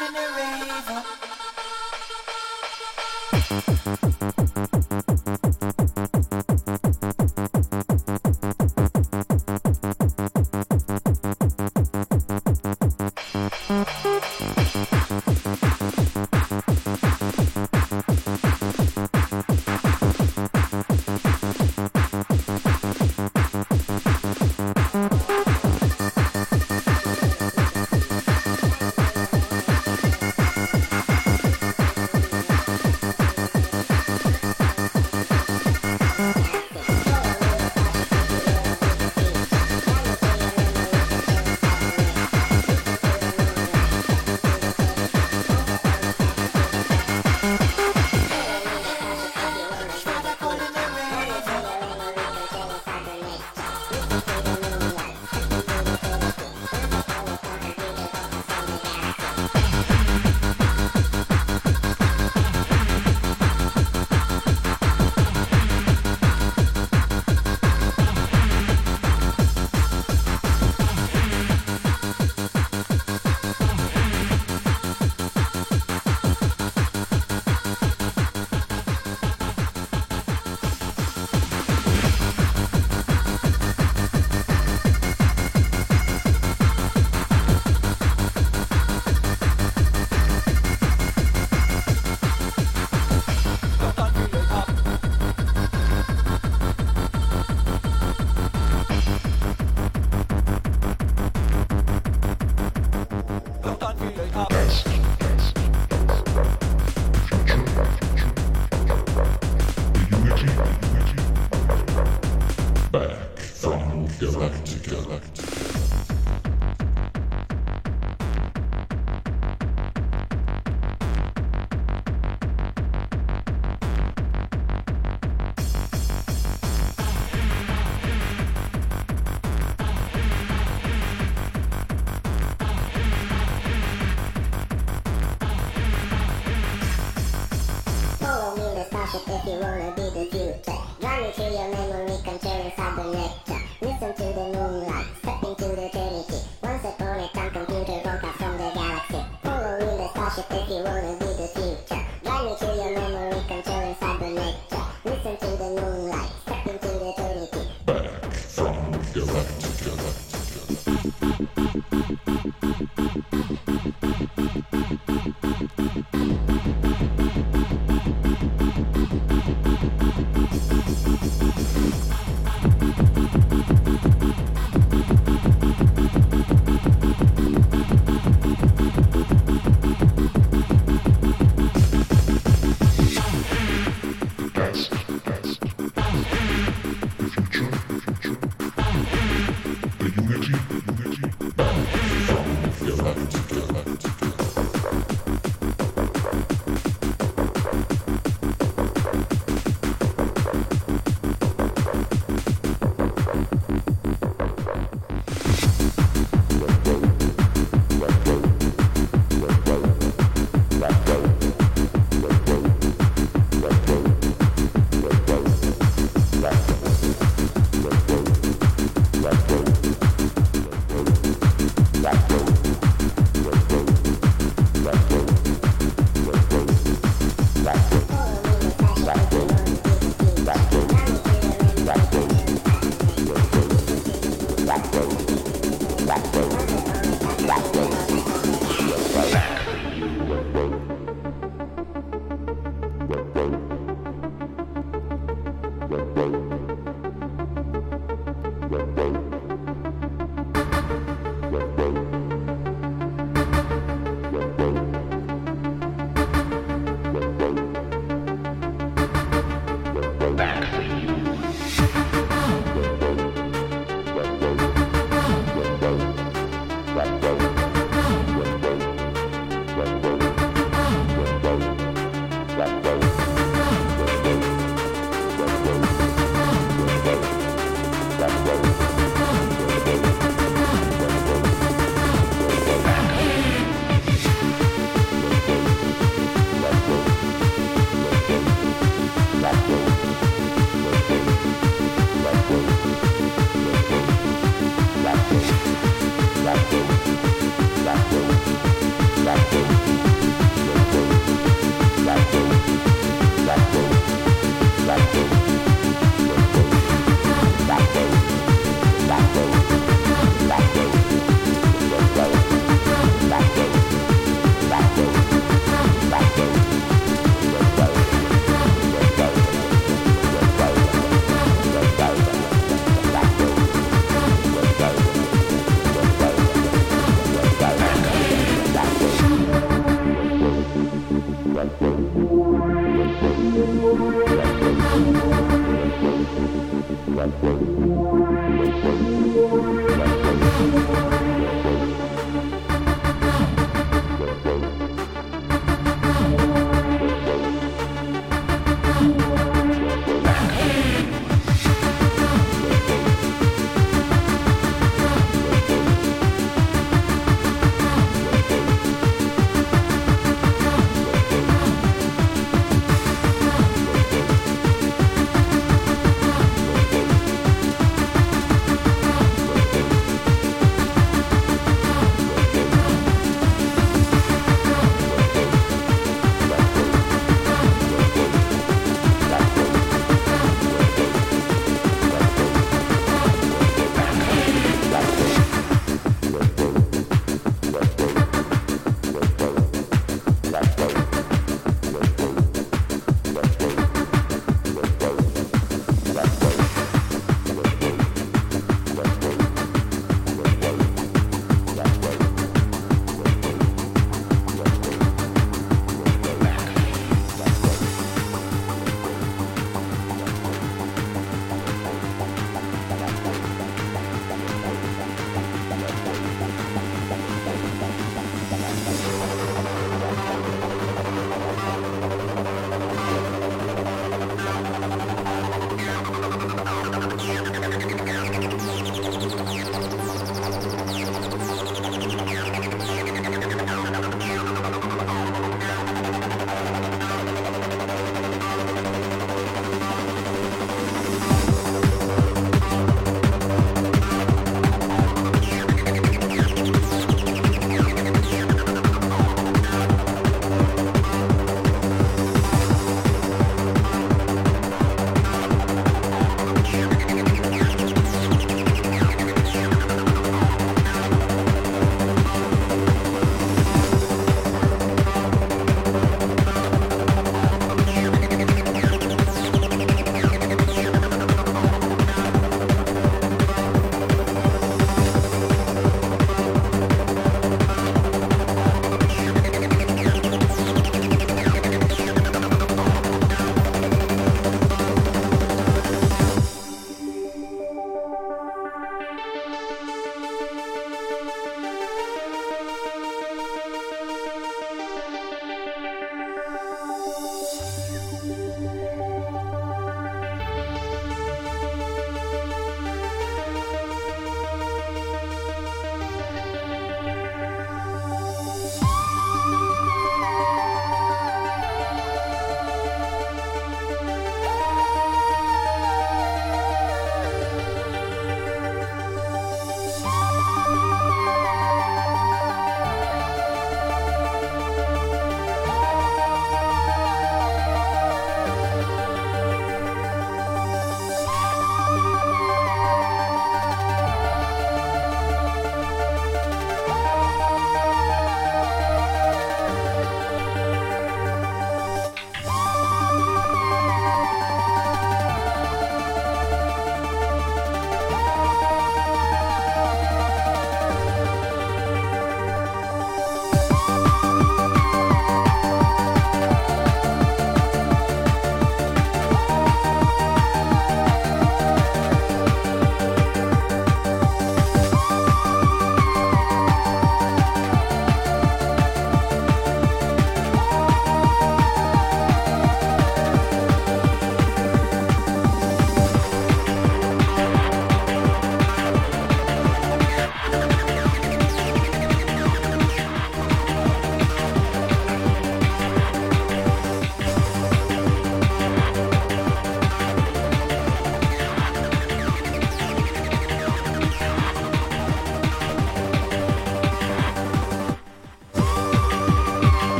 ordinary raver.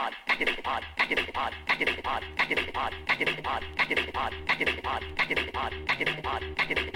pod, activate the pod, activate the pod, activate the pod, activate the pod, activate the pod, activate the pod, activate the pod, activate the pod, activate the pod, activate the pod, activate the pod,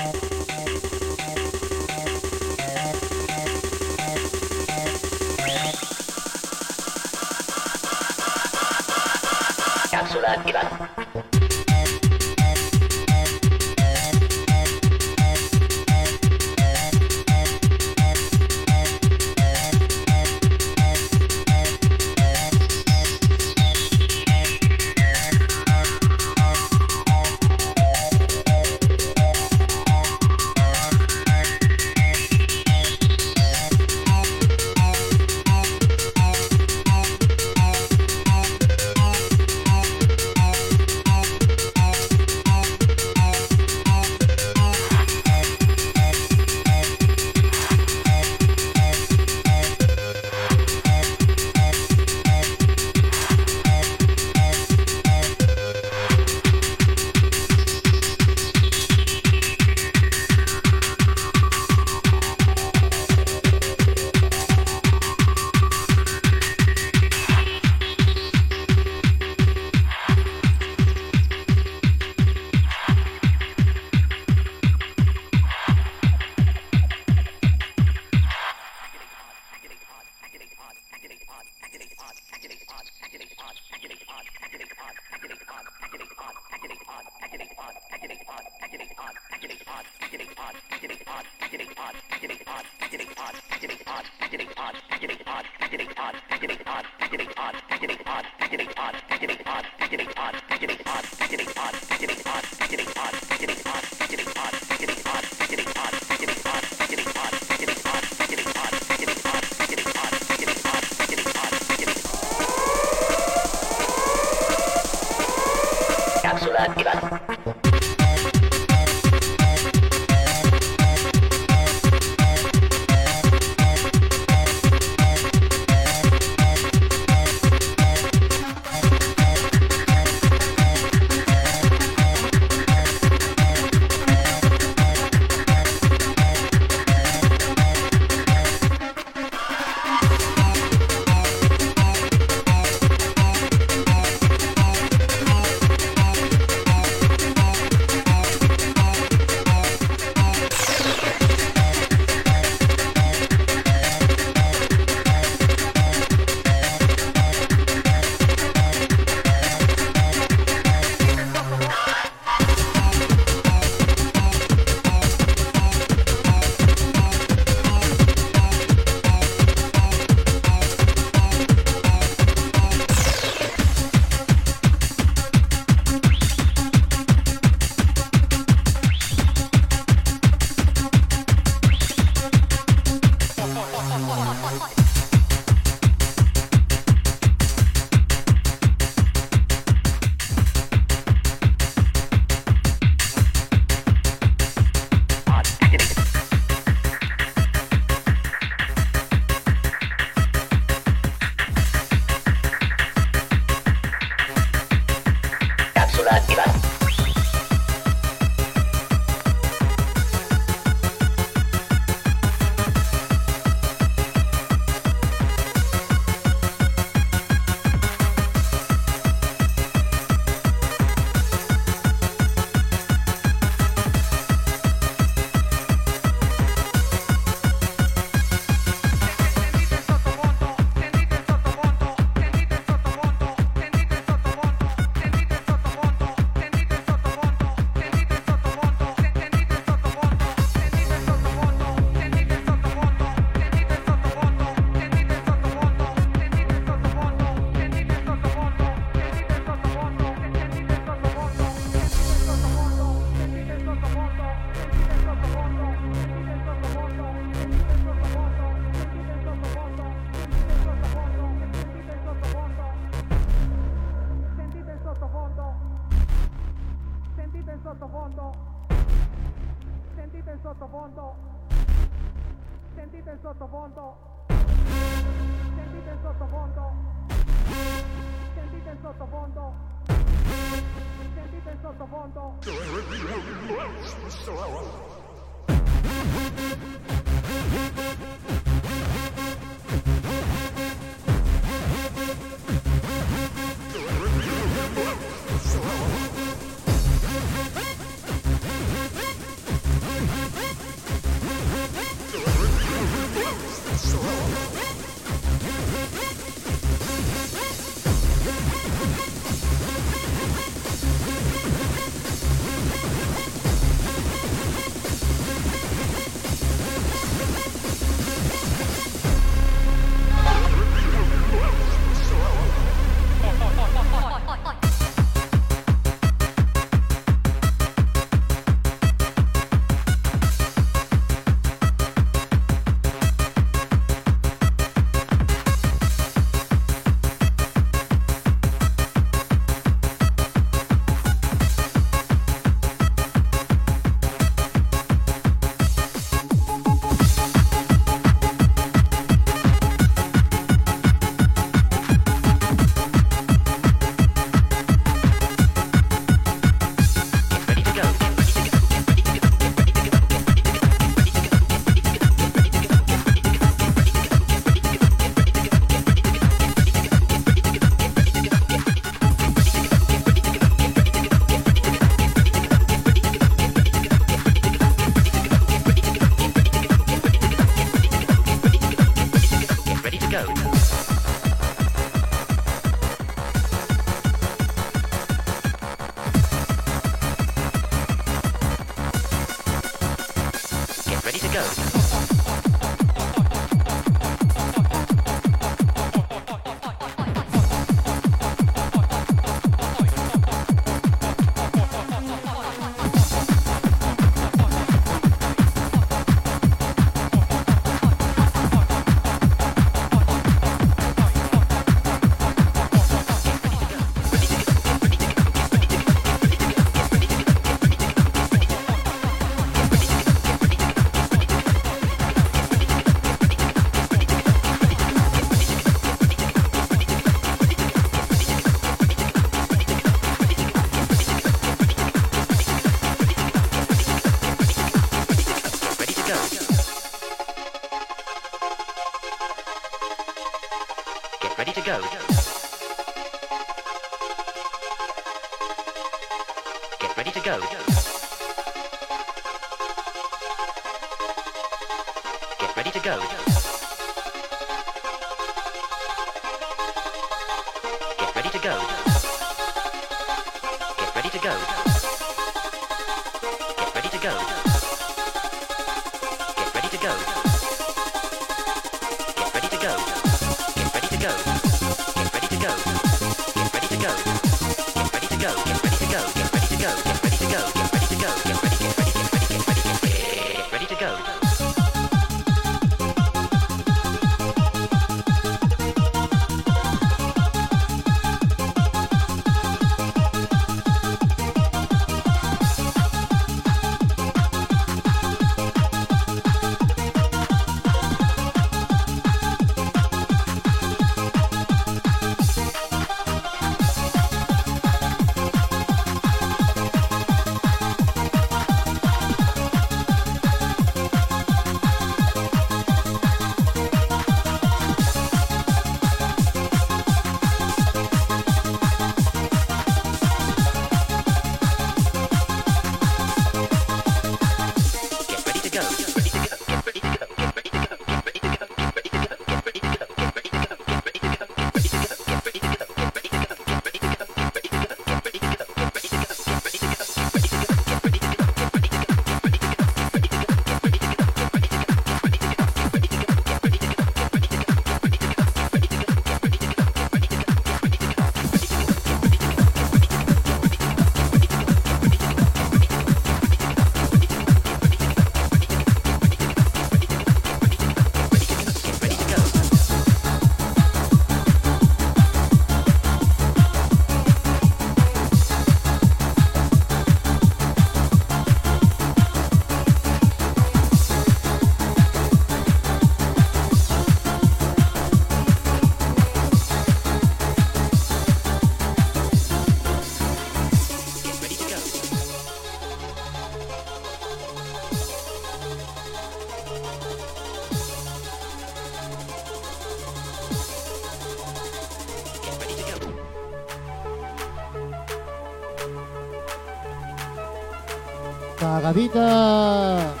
vida.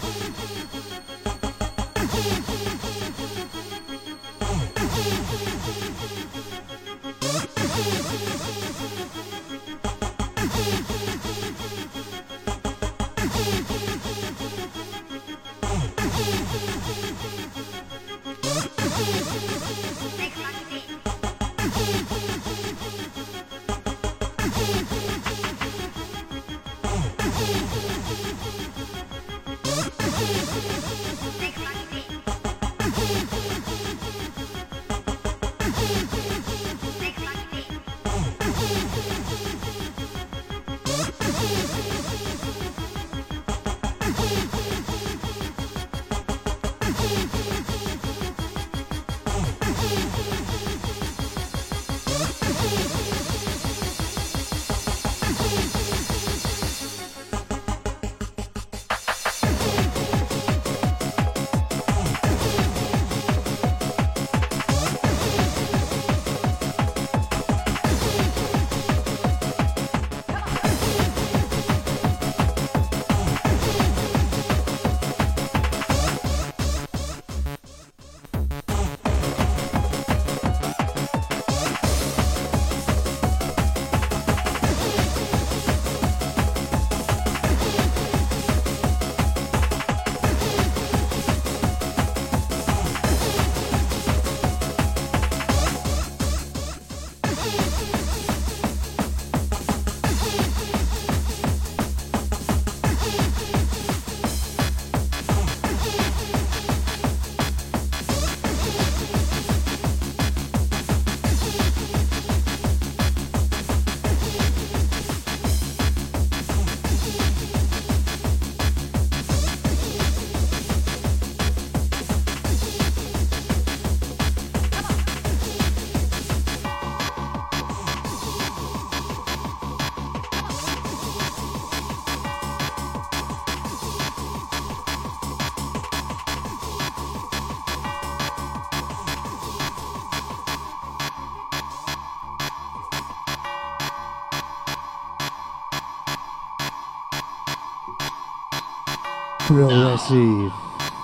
Progressive.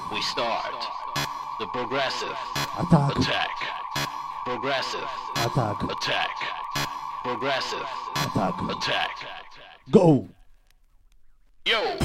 We start the progressive Attack. attack. Progressive Attack. attack. Progressive Attack. attack. Go. Yo!